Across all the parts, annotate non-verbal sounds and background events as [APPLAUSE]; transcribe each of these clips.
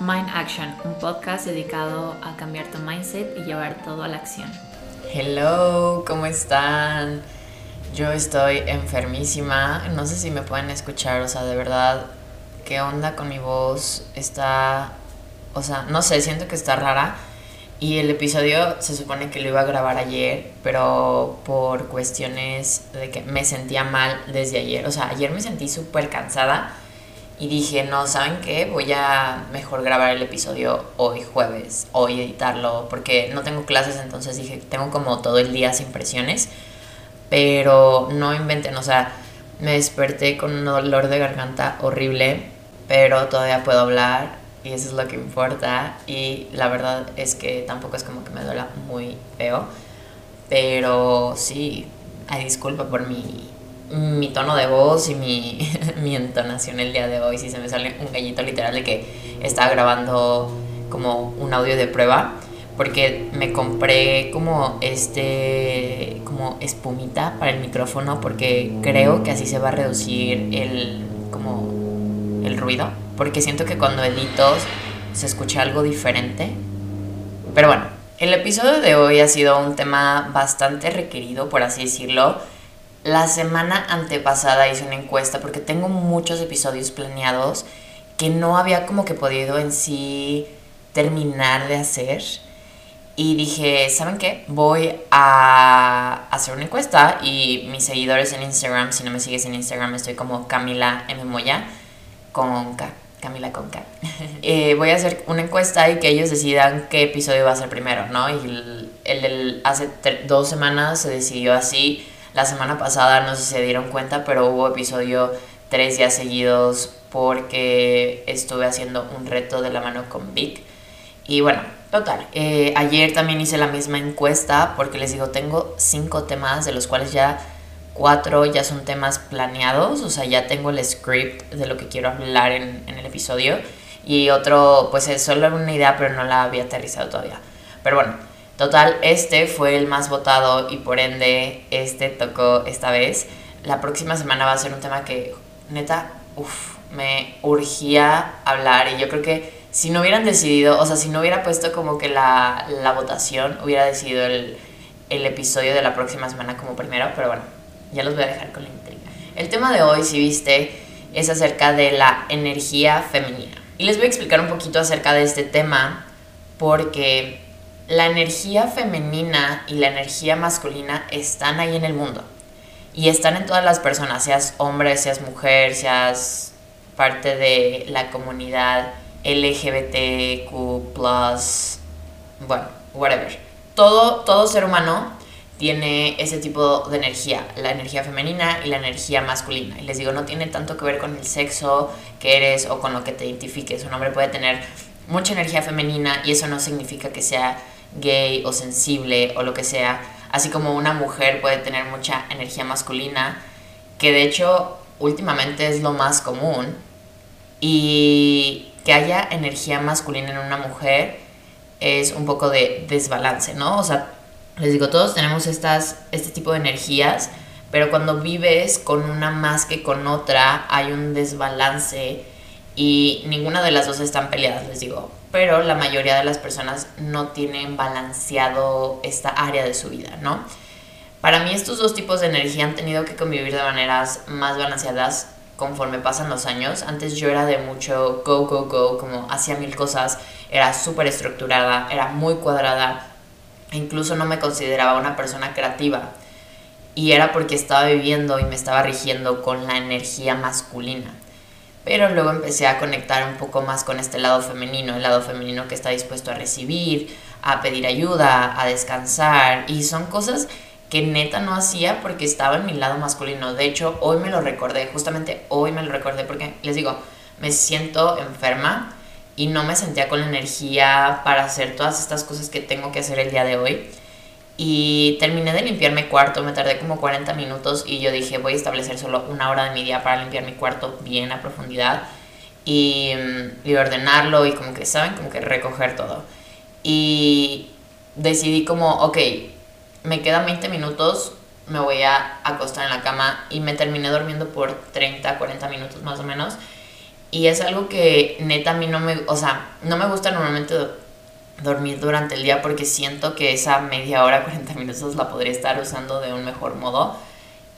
Mind Action, un podcast dedicado a cambiar tu mindset y llevar todo a la acción. Hello, ¿cómo están? Yo estoy enfermísima, no sé si me pueden escuchar, o sea, de verdad, ¿qué onda con mi voz? Está, o sea, no sé, siento que está rara. Y el episodio se supone que lo iba a grabar ayer, pero por cuestiones de que me sentía mal desde ayer. O sea, ayer me sentí súper cansada y dije, no, ¿saben qué? Voy a mejor grabar el episodio hoy jueves, hoy editarlo, porque no tengo clases, entonces dije, tengo como todo el día sin presiones, pero no inventen, o sea, me desperté con un dolor de garganta horrible, pero todavía puedo hablar y eso es lo que importa y la verdad es que tampoco es como que me duela muy feo, pero sí, hay disculpa por mi mi tono de voz y mi, [LAUGHS] mi, entonación el día de hoy. Si se me sale un gallito literal de que estaba grabando como un audio de prueba. Porque me compré como este, como espumita para el micrófono. Porque creo que así se va a reducir el, como el ruido. Porque siento que cuando edito se escucha algo diferente. Pero bueno, el episodio de hoy ha sido un tema bastante requerido, por así decirlo la semana antepasada hice una encuesta porque tengo muchos episodios planeados que no había como que podido en sí terminar de hacer. Y dije, ¿saben qué? Voy a hacer una encuesta y mis seguidores en Instagram, si no me sigues en Instagram, estoy como Camila M. Moya con K. Camila con K. [LAUGHS] Eh, voy a hacer una encuesta y que ellos decidan qué episodio va a ser primero, ¿no? Y el, hace dos semanas se decidió así la semana pasada, no sé si se dieron cuenta, pero hubo episodio tres días seguidos porque estuve haciendo un reto de la mano con Vic. Y bueno, total. Eh, ayer también hice la misma encuesta porque les digo, tengo cinco temas de los cuales ya cuatro ya son temas planeados, o sea, ya tengo el script de lo que quiero hablar en, en el episodio. Y otro, pues es solo una idea, pero no la había aterrizado todavía. Pero bueno, Total, este fue el más votado y por ende este tocó esta vez. La próxima semana va a ser un tema que neta, uff, me urgía hablar y yo creo que si no hubieran decidido, o sea, si no hubiera puesto como que la, la votación, hubiera decidido el, el episodio de la próxima semana como primero, pero bueno, ya los voy a dejar con la intriga. El tema de hoy, si viste, es acerca de la energía femenina. Y les voy a explicar un poquito acerca de este tema porque la energía femenina y la energía masculina están ahí en el mundo. Y están en todas las personas, seas hombre, seas mujer, seas parte de la comunidad LGBTQ, bueno, whatever. Todo, todo ser humano tiene ese tipo de energía, la energía femenina y la energía masculina. Y les digo, no tiene tanto que ver con el sexo que eres o con lo que te identifiques. Un hombre puede tener mucha energía femenina y eso no significa que sea gay o sensible o lo que sea, así como una mujer puede tener mucha energía masculina, que de hecho últimamente es lo más común, y que haya energía masculina en una mujer es un poco de desbalance, ¿no? O sea, les digo, todos tenemos estas, este tipo de energías, pero cuando vives con una más que con otra hay un desbalance y ninguna de las dos están peleadas, les digo pero la mayoría de las personas no tienen balanceado esta área de su vida, ¿no? Para mí estos dos tipos de energía han tenido que convivir de maneras más balanceadas conforme pasan los años. Antes yo era de mucho go, go, go, como hacía mil cosas, era súper estructurada, era muy cuadrada, e incluso no me consideraba una persona creativa. Y era porque estaba viviendo y me estaba rigiendo con la energía masculina pero luego empecé a conectar un poco más con este lado femenino, el lado femenino que está dispuesto a recibir, a pedir ayuda, a descansar, y son cosas que neta no hacía porque estaba en mi lado masculino. De hecho, hoy me lo recordé, justamente hoy me lo recordé porque les digo, me siento enferma y no me sentía con la energía para hacer todas estas cosas que tengo que hacer el día de hoy. Y terminé de limpiar mi cuarto, me tardé como 40 minutos y yo dije voy a establecer solo una hora de mi día para limpiar mi cuarto bien a profundidad y, mm, y ordenarlo y como que, ¿saben? Como que recoger todo. Y decidí como, ok, me quedan 20 minutos, me voy a acostar en la cama y me terminé durmiendo por 30, 40 minutos más o menos. Y es algo que neta a mí no me, o sea, no me gusta normalmente dormir durante el día porque siento que esa media hora, [LAUGHS] 40 minutos la podría estar usando de un mejor modo.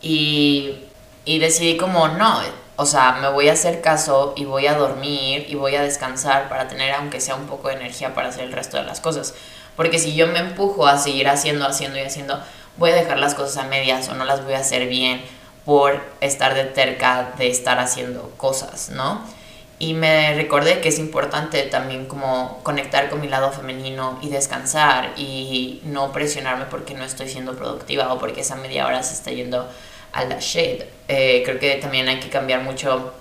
Y, y decidí como, no, o sea, me voy a hacer caso y voy a dormir y voy a descansar para tener aunque sea un poco de energía para hacer el resto de las cosas. Porque si yo me empujo a seguir haciendo, haciendo y haciendo, voy a dejar las cosas a medias o no las voy a hacer bien por estar de terca de estar haciendo cosas, ¿no? Y me recordé que es importante también como conectar con mi lado femenino y descansar y no presionarme porque no estoy siendo productiva o porque esa media hora se está yendo a la shade. Eh, creo que también hay que cambiar mucho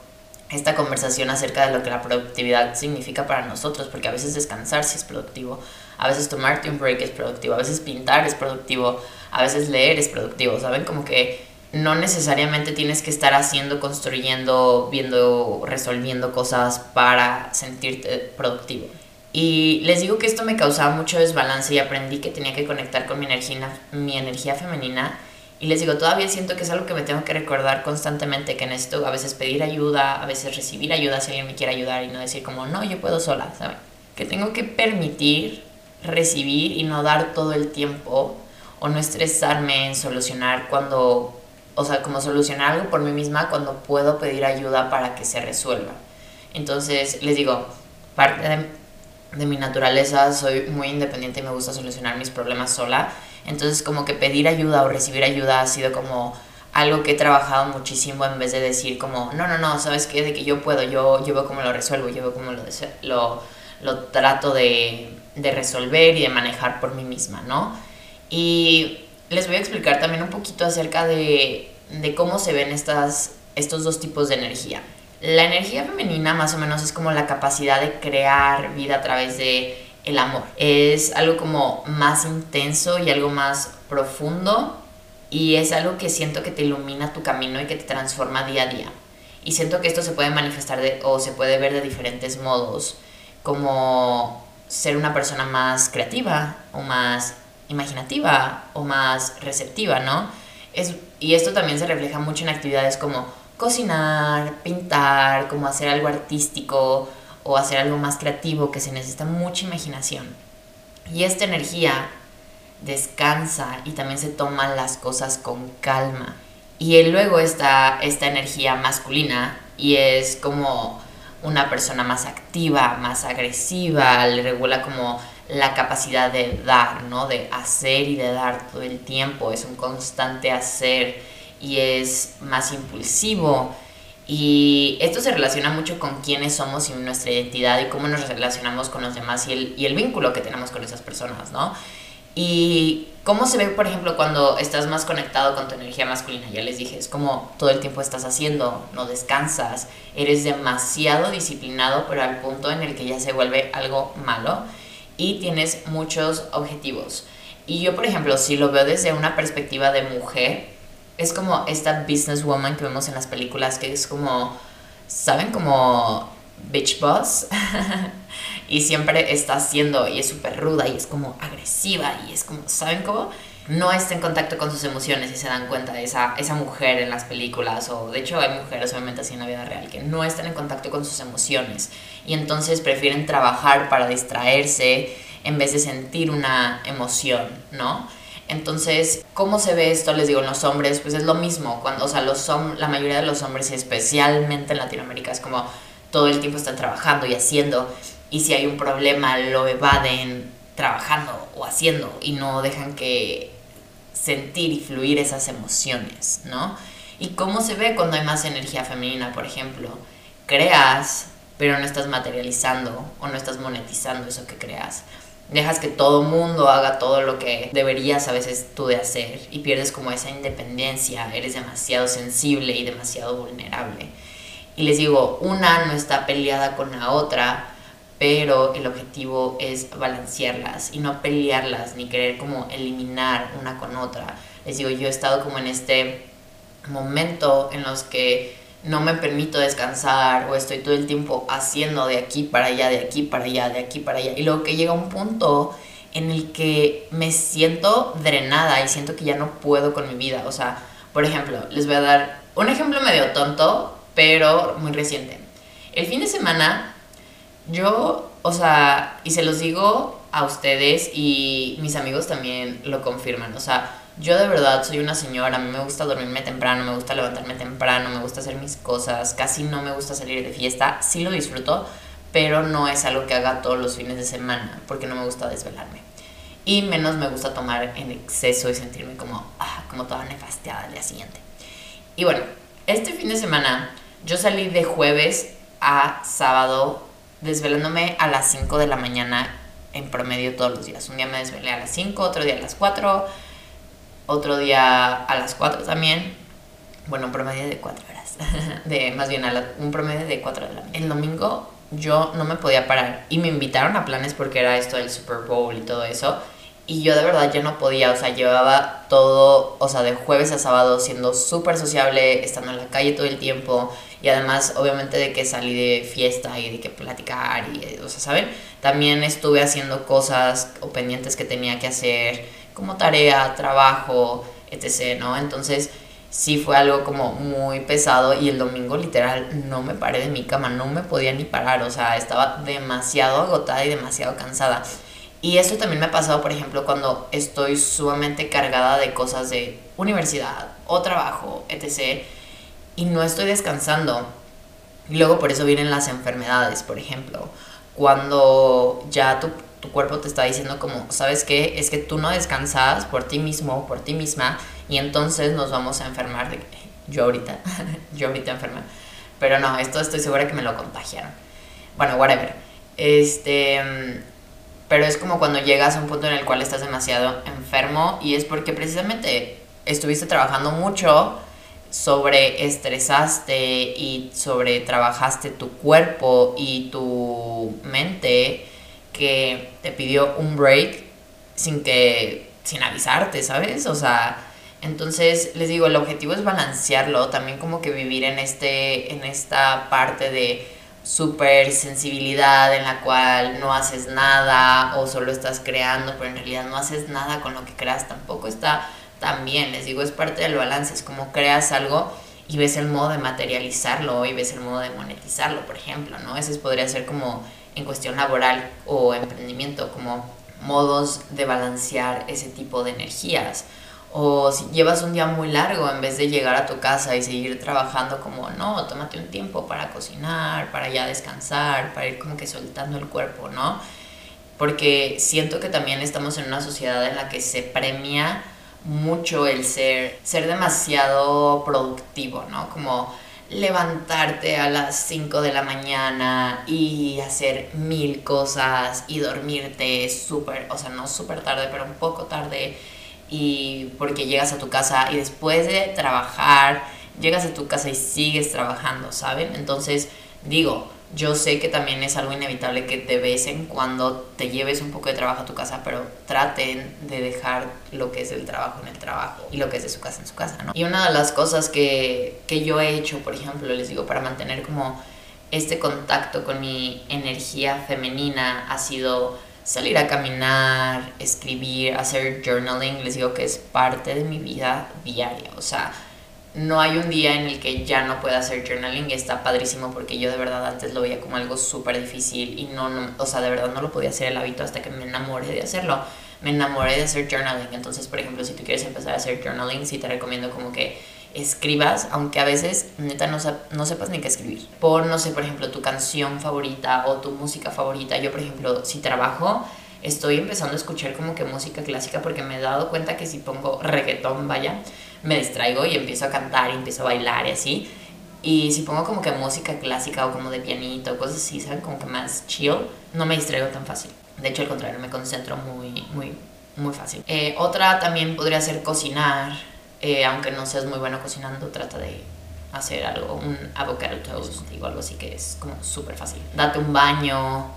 esta conversación acerca de lo que la productividad significa para nosotros, porque a veces descansar sí es productivo, a veces tomarte un break es productivo, a veces pintar es productivo, a veces leer es productivo, ¿saben? Como que no necesariamente tienes que estar haciendo, construyendo, viendo, resolviendo cosas para sentirte productivo. Y les digo que esto me causaba mucho desbalance y aprendí que tenía que conectar con mi energía, mi energía femenina. Y les digo, todavía siento que es algo que me tengo que recordar constantemente, que necesito a veces pedir ayuda, a veces recibir ayuda si alguien me quiere ayudar y no decir como, no, yo puedo sola, ¿saben? Que tengo que permitir recibir y no dar todo el tiempo o no estresarme en solucionar cuando o sea, como solucionar algo por mí misma cuando puedo pedir ayuda para que se resuelva. Entonces, les digo, parte de, de, mi naturaleza, soy muy independiente y me gusta solucionar mis problemas sola. Entonces, como que pedir ayuda o recibir ayuda ha sido como algo que he trabajado muchísimo en vez de decir como, no, no, no, ¿sabes qué? De que yo puedo, yo, yo veo cómo lo resuelvo, yo veo cómo lo, lo, lo trato de, de resolver y de manejar por mí misma, ¿no? Y les voy a explicar también un poquito acerca de, cómo se ven estas, estos dos tipos de energía. La energía femenina más o menos es como la capacidad de crear vida a través de el amor. Es algo como más intenso y algo más profundo y es algo que siento que te ilumina tu camino y que te transforma día a día. Y siento que esto se puede manifestar de, o se puede ver de diferentes modos, como ser una persona más creativa o más imaginativa o más receptiva, ¿no? Es, y esto también se refleja mucho en actividades como cocinar, pintar, como hacer algo artístico o hacer algo más creativo que se necesita mucha imaginación. Y esta energía descansa y también se toman las cosas con calma. Y luego está esta energía masculina y es como una persona más activa, más agresiva, le regula como la capacidad de dar, ¿no? De hacer y de dar todo el tiempo. Es un constante hacer y es más impulsivo. Y esto se relaciona mucho con quiénes somos y nuestra identidad y cómo nos relacionamos con los demás y el, vínculo que tenemos con esas personas, ¿no? Y cómo se ve, por ejemplo, cuando estás más conectado con tu energía masculina. Ya les dije, es como todo el tiempo estás haciendo, no descansas, eres demasiado disciplinado, pero al punto en el que ya se vuelve algo malo y tienes muchos objetivos. Y yo, por ejemplo, si lo veo desde una perspectiva de mujer, es como esta businesswoman que vemos en las películas, que es como, ¿saben? Como bitch boss. [LAUGHS] y siempre está haciendo y es súper ruda y es como agresiva y es como, ¿saben cómo? No está en contacto con sus emociones y se dan cuenta de esa, esa mujer en las películas, o de hecho hay mujeres obviamente así en la vida real que no están en contacto con sus emociones y entonces prefieren trabajar para distraerse en vez de sentir una emoción, ¿no? Entonces, ¿cómo se ve esto? Les digo, en los hombres, pues es lo mismo. Cuando, o sea, los la mayoría de los hombres, especialmente en Latinoamérica, es como todo el tiempo están trabajando y haciendo. Y si hay un problema, lo evaden trabajando o haciendo y no dejan que sentir y fluir esas emociones, ¿no? Y cómo se ve cuando hay más energía femenina, por ejemplo. Creas, pero no estás materializando o no estás monetizando eso que creas. Dejas que todo mundo haga todo lo que deberías a veces tú de hacer y pierdes como esa independencia, eres demasiado sensible y demasiado vulnerable. Y les digo, una no está peleada con la otra, pero el objetivo es balancearlas y no pelearlas ni querer como eliminar una con otra. Les digo, yo he estado como en este momento en los que no me permito descansar o estoy todo el tiempo haciendo de aquí para allá, de aquí para allá, de aquí para allá. Y luego que llega un punto en el que me siento drenada y siento que ya no puedo con mi vida. O sea, por ejemplo, les voy a dar un ejemplo medio tonto, pero muy reciente El fin de semana, yo, o sea, y se los digo a ustedes y mis amigos también lo confirman, o sea, yo de verdad soy una señora, a mí me gusta dormirme temprano, me gusta levantarme temprano, me gusta hacer mis cosas, casi no me gusta salir de fiesta, sí lo disfruto, pero no es algo que haga todos los fines de semana, porque no me gusta desvelarme. Y menos me gusta tomar en exceso y sentirme como, ah, como toda nefasteada al día siguiente. Y bueno, este fin de semana yo salí de jueves a sábado desvelándome a las 5 de la mañana en promedio todos los días. Un día me desvelé a las 5, otro día a las 4, otro día a las 4 también. Bueno, un promedio de 4 horas. [LAUGHS] de, más bien, un promedio de 4 de la mañana. El domingo yo no me podía parar y me invitaron a planes porque era esto del Super Bowl y todo eso. Y yo de verdad ya no podía, o sea, llevaba todo, o sea, de jueves a sábado siendo súper sociable, estando en la calle todo el tiempo. Y además, obviamente, de que salí de fiesta y de que platicar y, o sea, ¿saben? También estuve haciendo cosas o pendientes que tenía que hacer, como tarea, trabajo, etc., ¿no? Entonces, sí fue algo como muy pesado y el domingo literal no me paré de mi cama, no me podía ni parar, o sea, estaba demasiado agotada y demasiado cansada. Y eso también me ha pasado, por ejemplo, cuando estoy sumamente cargada de cosas de universidad o trabajo, etc. Y no estoy descansando. Y luego por eso vienen las enfermedades, por ejemplo. Cuando ya tu, tu cuerpo te está diciendo como, ¿sabes qué? Es que tú no descansas por ti mismo, por ti misma, y entonces nos vamos a enfermar. Yo ahorita, [LAUGHS] yo ahorita enferma. Pero no, esto estoy segura que me lo contagiaron. Bueno, whatever. Este, pero es como cuando llegas a un punto en el cual estás demasiado enfermo y es porque precisamente estuviste trabajando mucho sobre estresaste y sobre trabajaste tu cuerpo y tu mente que te pidió un break sin que sin avisarte, ¿sabes? O sea, entonces les digo, el objetivo es balancearlo, también como que vivir en este en esta parte de super sensibilidad en la cual no haces nada o solo estás creando, pero en realidad no haces nada con lo que creas, tampoco está tan bien. Les digo, es parte del balance, es como creas algo y ves el modo de materializarlo y ves el modo de monetizarlo, por ejemplo, ¿no? Ese podría ser como en cuestión laboral o emprendimiento, como modos de balancear ese tipo de energías. O si llevas un día muy largo, en vez de llegar a tu casa y seguir trabajando como, no, tómate un tiempo para cocinar, para ya descansar, para ir como que soltando el cuerpo, ¿no? Porque siento que también estamos en una sociedad en la que se premia mucho el ser, ser demasiado productivo, ¿no? Como levantarte a las 5 de la mañana y hacer mil cosas y dormirte súper, o sea, no súper tarde, pero un poco tarde y porque llegas a tu casa y después de trabajar, llegas a tu casa y sigues trabajando, ¿saben? Entonces, digo, yo sé que también es algo inevitable que de vez en cuando te lleves un poco de trabajo a tu casa, pero traten de dejar lo que es el trabajo en el trabajo y lo que es de su casa en su casa, ¿no? Y una de las cosas que, que yo he hecho, por ejemplo, les digo, para mantener como este contacto con mi energía femenina ha sido salir a caminar, escribir, hacer journaling, les digo que es parte de mi vida diaria. O sea, no hay un día en el que ya no pueda hacer journaling y está padrísimo porque yo de verdad antes lo veía como algo súper difícil y no, no, o sea, de verdad no lo podía hacer el hábito hasta que me enamoré de hacerlo. Me enamoré de hacer journaling. Entonces, por ejemplo, si tú quieres empezar a hacer journaling, sí te recomiendo como que escribas, aunque a veces neta no, no sepas ni qué escribir. Pon, no sé, por ejemplo, tu canción favorita o tu música favorita. Yo, por ejemplo, si trabajo, estoy empezando a escuchar como que música clásica porque me he dado cuenta que si pongo reggaetón, vaya, me distraigo y empiezo a cantar y empiezo a bailar y así. Y si pongo como que música clásica o como de pianito, cosas así, ¿saben? Como que más chill, no me distraigo tan fácil. De hecho, al contrario, me concentro muy, muy, muy fácil. Eh, otra también podría ser cocinar eh, aunque no seas muy bueno cocinando, trata de hacer algo, un avocado toast, digo algo así que es como súper fácil. Date un baño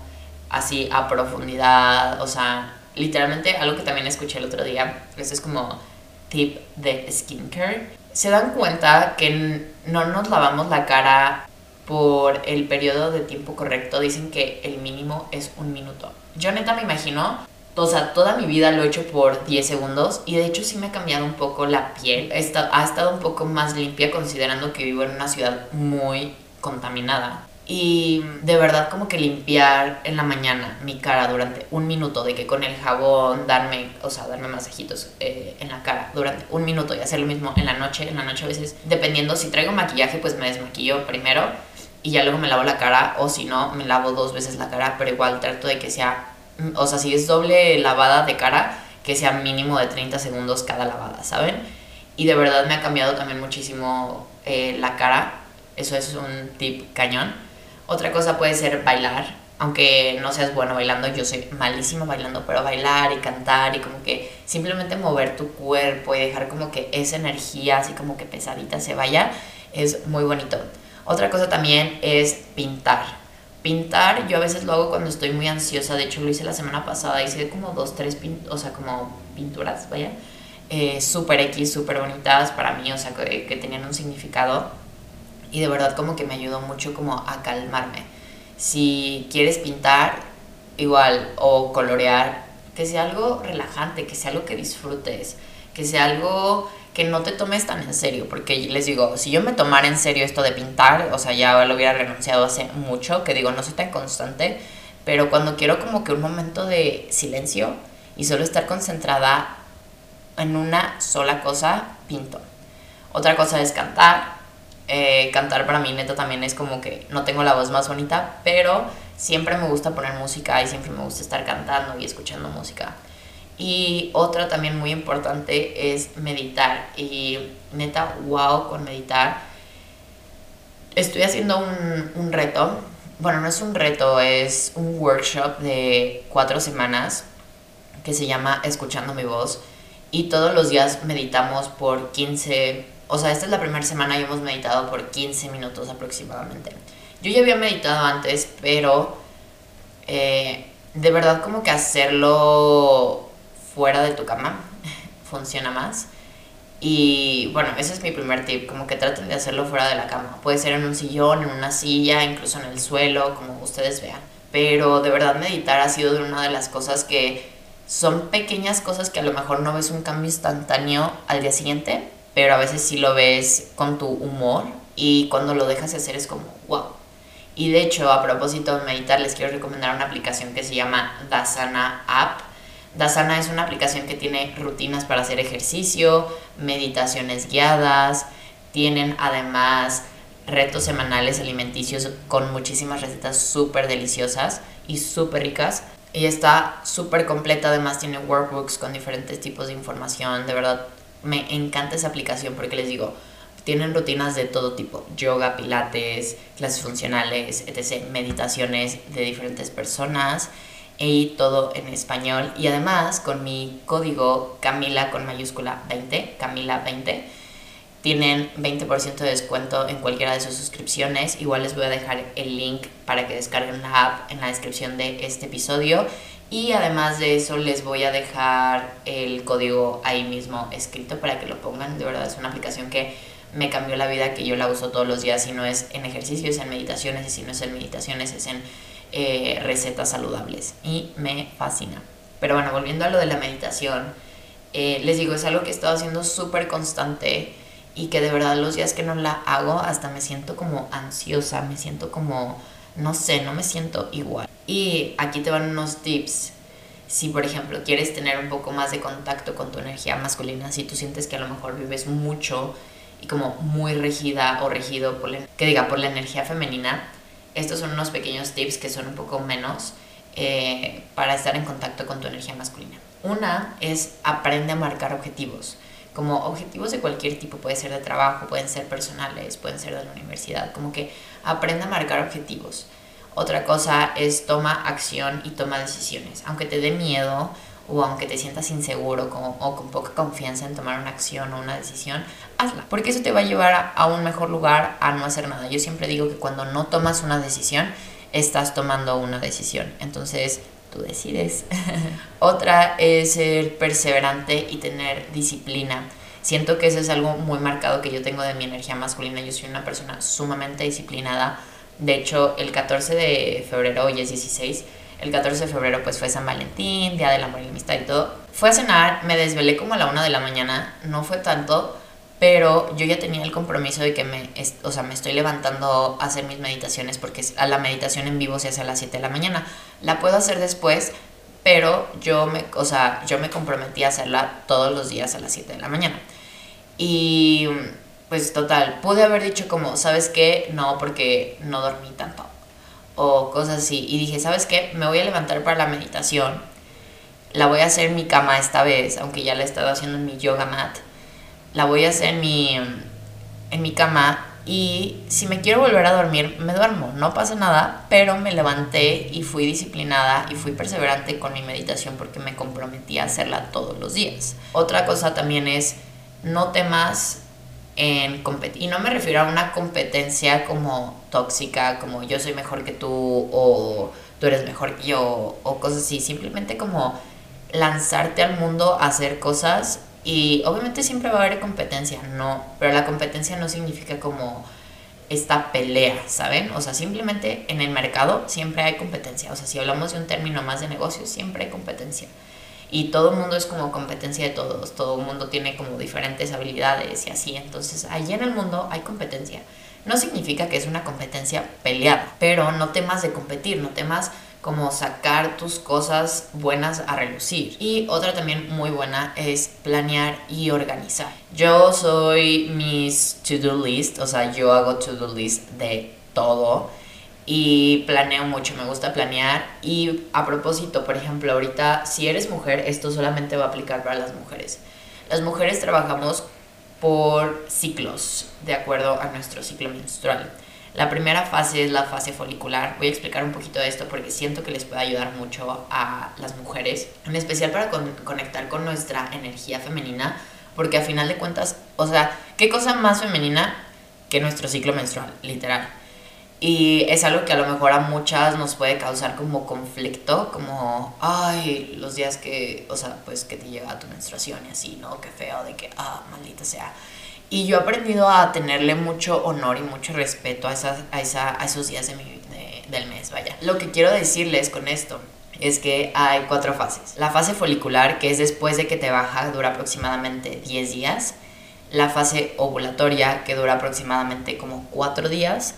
así a profundidad, o sea, literalmente algo que también escuché el otro día, eso es como tip de skincare. Se dan cuenta que no nos lavamos la cara por el periodo de tiempo correcto, dicen que el mínimo es un minuto. Yo neta me imagino o sea, toda mi vida lo he hecho por 10 segundos y de hecho sí me ha cambiado un poco la piel. ha estado un poco más limpia considerando que vivo en una ciudad muy contaminada. Y de verdad como que limpiar en la mañana mi cara durante un minuto, de que con el jabón darme, o sea, darme masajitos eh, en la cara durante un minuto y hacer lo mismo en la noche. En la noche a veces, dependiendo si traigo maquillaje, pues me desmaquillo primero y ya luego me lavo la cara o si no, me lavo dos veces la cara, pero igual trato de que sea, mm, o sea, si es doble lavada de cara, que sea mínimo de 30 segundos cada lavada, ¿saben? Y de verdad me ha cambiado también muchísimo eh, la cara, eso es un tip cañón. Otra cosa puede ser bailar, aunque no seas bueno bailando, yo soy malísima bailando, pero bailar y cantar y como que simplemente mover tu cuerpo y dejar como que esa energía así como que pesadita se vaya, es muy bonito. Otra cosa también es pintar. Pintar, yo a veces lo hago cuando estoy muy ansiosa. De hecho, lo hice la semana pasada. Hice como dos, tres, o sea, como pinturas, vaya. Eh, súper X, súper bonitas para mí, o sea, que tenían un significado. Y de verdad como que me ayudó mucho como a calmarme. Si quieres pintar, igual, o colorear, que sea algo relajante, que sea algo que disfrutes, que sea algo que no te tomes tan en serio, porque les digo, si yo me tomara en serio esto de pintar, o sea, ya lo hubiera renunciado hace mucho, que digo, no soy tan constante, pero cuando quiero como que un momento de silencio y solo estar concentrada en una sola cosa, pinto. Otra cosa es cantar. Eh, cantar para mí neta también es como que no tengo la voz más bonita, pero siempre me gusta poner música y siempre me gusta estar cantando y escuchando música. Y otra también muy importante es meditar. Y neta, wow con meditar. Estoy haciendo un, un reto. Bueno, no es un reto, es un workshop de cuatro semanas que se llama Escuchando mi voz. Y todos los días meditamos por 15, o sea, esta es la primera semana y hemos meditado por 15 minutos aproximadamente. Yo ya había meditado antes, pero eh, de verdad como que hacerlo fuera de tu cama [LAUGHS] funciona más. Y bueno, ese es mi primer tip, como que traten de hacerlo fuera de la cama. Puede ser en un sillón, en una silla, incluso en el suelo, como ustedes vean. Pero de verdad meditar ha sido una de las cosas que son pequeñas cosas que a lo mejor no ves un cambio instantáneo al día siguiente, pero a veces sí lo ves con tu humor y cuando lo dejas de hacer es como, wow. Y de hecho, a propósito de meditar, les quiero recomendar una aplicación que se llama Dasana App Dasana es una aplicación que tiene rutinas para hacer ejercicio, meditaciones guiadas, tienen además retos semanales alimenticios con muchísimas recetas súper deliciosas y súper ricas. Y está súper completa, además tiene workbooks con diferentes tipos de información. De verdad, me encanta esa aplicación porque les digo, tienen rutinas de todo tipo, yoga, pilates, clases funcionales, etc., meditaciones de diferentes personas y todo en español. Y además con mi código Camila con mayúscula 20, Camila 20, tienen 20% de descuento en cualquiera de sus suscripciones. Igual les voy a dejar el link para que descarguen la app en la descripción de este episodio. Y además de eso les voy a dejar el código ahí mismo escrito para que lo pongan. De verdad es una aplicación que me cambió la vida, que yo la uso todos los días. Si no es en ejercicios, en meditaciones. Y si no es en meditaciones, es en eh, recetas saludables y me fascina. Pero bueno, volviendo a lo de la meditación, eh, les digo, es algo que he estado haciendo súper constante y que de verdad los días que no la hago hasta me siento como ansiosa, me siento como, no sé, no me siento igual. Y aquí te van unos tips. Si por ejemplo quieres tener un poco más de contacto con tu energía masculina, si tú sientes que a lo mejor vives mucho y como muy regida o regido por que diga por la energía femenina, estos son unos pequeños tips que son un poco menos eh, para estar en contacto con tu energía masculina. Una es aprende a marcar objetivos. Como objetivos de cualquier tipo, puede ser de trabajo, pueden ser personales, pueden ser de la universidad. Como que aprende a marcar objetivos. Otra cosa es toma acción y toma decisiones. Aunque te dé miedo o aunque te sientas inseguro o con poca confianza en tomar una acción o una decisión, hazla, porque eso te va a llevar a, un mejor lugar a no hacer nada. Yo siempre digo que cuando no tomas una decisión, estás tomando una decisión. Entonces, tú decides. [LAUGHS] Otra es ser perseverante y tener disciplina. Siento que eso es algo muy marcado que yo tengo de mi energía masculina. Yo soy una persona sumamente disciplinada. De hecho, el 14 de febrero, hoy es 16, el 14 de febrero pues fue San Valentín, Día del Amor y la Amistad y todo. Fue a cenar, me desvelé como a la una de la mañana, no fue tanto, pero yo ya tenía el compromiso de que me, o sea, me estoy levantando a hacer mis meditaciones porque a la meditación en vivo se hace a las 7 de la mañana. La puedo hacer después, pero yo me, o sea, yo me comprometí a hacerla todos los días a las 7 de la mañana. Y pues total, pude haber dicho como, ¿sabes qué? No, porque no dormí tanto. O cosas así. Y dije, ¿sabes qué? Me voy a levantar para la meditación. La voy a hacer en mi cama esta vez, aunque ya la he estado haciendo en mi yoga mat. La voy a hacer en mi, en mi cama y si me quiero volver a dormir, me duermo, no pasa nada, pero me levanté y fui disciplinada y fui perseverante con mi meditación porque me comprometí a hacerla todos los días. Otra cosa también es, no temas en competir. Y no me refiero a una competencia como tóxica, como yo soy mejor que tú o tú eres mejor que yo o cosas así. Simplemente como lanzarte al mundo a hacer cosas y obviamente siempre va a haber competencia, no, pero la competencia no significa como esta pelea, ¿saben? O sea, simplemente en el mercado siempre hay competencia. O sea, si hablamos de un término más de negocio, siempre hay competencia. Y todo el mundo es como competencia de todos, todo el mundo tiene como diferentes habilidades y así. Entonces, allí en el mundo hay competencia. No significa que es una competencia peleada, pero no temas de competir, no temas como sacar tus cosas buenas a relucir. Y otra también muy buena es planear y organizar. Yo soy mis to-do list, o sea, yo hago to-do list de todo y planeo mucho, me gusta planear. Y a propósito, por ejemplo, ahorita si eres mujer, esto solamente va a aplicar para las mujeres. Las mujeres trabajamos por ciclos, de acuerdo a nuestro ciclo menstrual. La primera fase es la fase folicular. Voy a explicar un poquito de esto porque siento que les puede ayudar mucho a las mujeres, en especial para conectar con nuestra energía femenina, porque a final de cuentas, o sea, ¿qué cosa más femenina que nuestro ciclo menstrual, literal? Y es algo que a lo mejor a muchas nos puede causar como conflicto, como, ay, los días que, o sea, pues que te llega tu menstruación y así, ¿no? Qué feo de que, ah, maldita sea. Y yo he aprendido a tenerle mucho honor y mucho respeto a, esas, a, esa, a esos días de mi, del mes, vaya. Lo que quiero decirles con esto es que hay cuatro fases. La fase folicular, que es después de que te baja, dura aproximadamente 10 días. La fase ovulatoria, que dura aproximadamente como 4 días.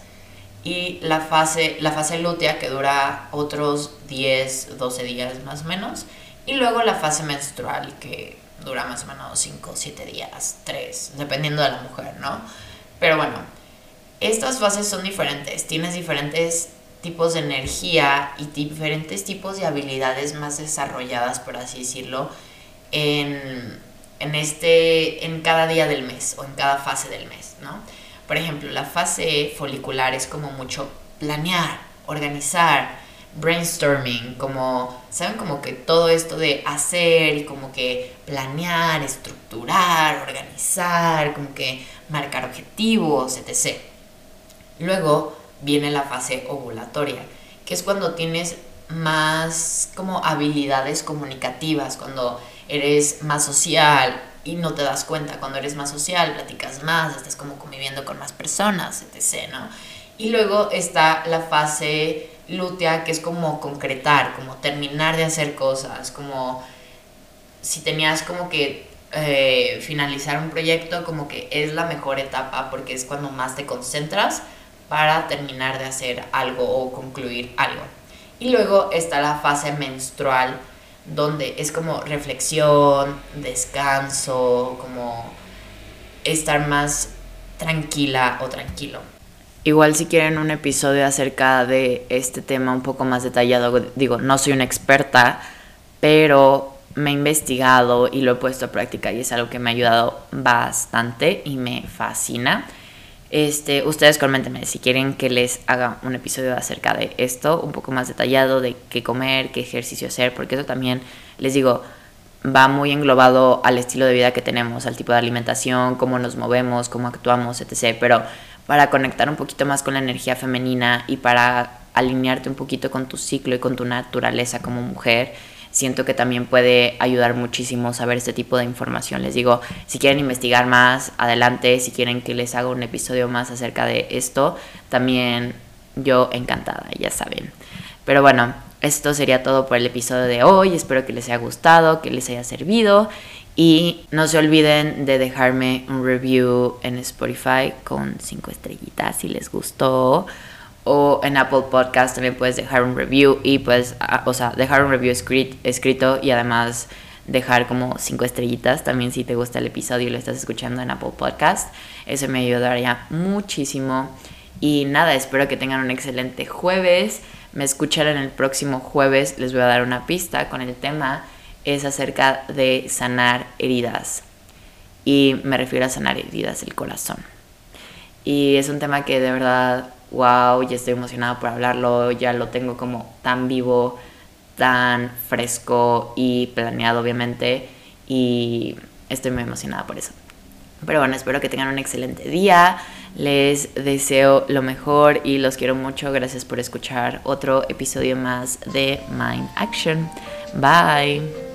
Y la fase, la fase lútea, que dura otros 10, 12 días más o menos. Y luego la fase menstrual, que dura más o menos 5 o 7 días, 3, dependiendo de la mujer, ¿no? Pero bueno, estas fases son diferentes, tienes diferentes tipos de energía y diferentes tipos de habilidades más desarrolladas, por así decirlo, en, en, este, en cada día del mes o en cada fase del mes, ¿no? Por ejemplo, la fase folicular es como mucho planear, organizar, brainstorming, como, ¿saben? Como que todo esto de hacer y como que planear, estructurar, organizar, como que marcar objetivos, etc. Luego viene la fase ovulatoria, que es cuando tienes más como habilidades comunicativas, cuando eres más social y no te das cuenta, cuando eres más social, platicas más, estás como conviviendo con más personas, etc., ¿no? Y luego está la fase lútea, que es como concretar, como terminar de hacer cosas, como si tenías como que eh, finalizar un proyecto, como que es la mejor etapa porque es cuando más te concentras para terminar de hacer algo o concluir algo. Y luego está la fase menstrual, donde es como reflexión, descanso, como estar más tranquila o tranquilo. Igual si quieren un episodio acerca de este tema un poco más detallado, digo, no soy una experta, pero me he investigado y lo he puesto a práctica y es algo que me ha ayudado bastante y me fascina. Este, ustedes coméntenme si quieren que les haga un episodio acerca de esto, un poco más detallado de qué comer, qué ejercicio hacer, porque eso también, les digo, va muy englobado al estilo de vida que tenemos, al tipo de alimentación, cómo nos movemos, cómo actuamos, etc. Pero para conectar un poquito más con la energía femenina y para alinearte un poquito con tu ciclo y con tu naturaleza como mujer, siento que también puede ayudar muchísimo saber este tipo de información. Les digo, si quieren investigar más, adelante, si quieren que les haga un episodio más acerca de esto, también yo encantada, ya saben. Pero bueno, esto sería todo por el episodio de hoy. Espero que les haya gustado, que les haya servido Y no se olviden de dejarme un review en Spotify con cinco estrellitas si les gustó. O en Apple Podcast también puedes dejar un review y pues, o sea, dejar un review escrito y además dejar como cinco estrellitas también si te gusta el episodio y lo estás escuchando en Apple Podcast. Eso me ayudaría muchísimo. Y nada, espero que tengan un excelente jueves. Me escucharán el próximo jueves. Les voy a dar una pista con el tema es acerca de sanar heridas. Y me refiero a sanar heridas del corazón. Y es un tema que de verdad, wow, ya estoy emocionada por hablarlo, ya lo tengo como tan vivo, tan fresco y planeado obviamente. Y estoy muy emocionada por eso. Pero bueno, espero que tengan un excelente día. Les deseo lo mejor y los quiero mucho. Gracias por escuchar otro episodio más de Mind Action. Bye.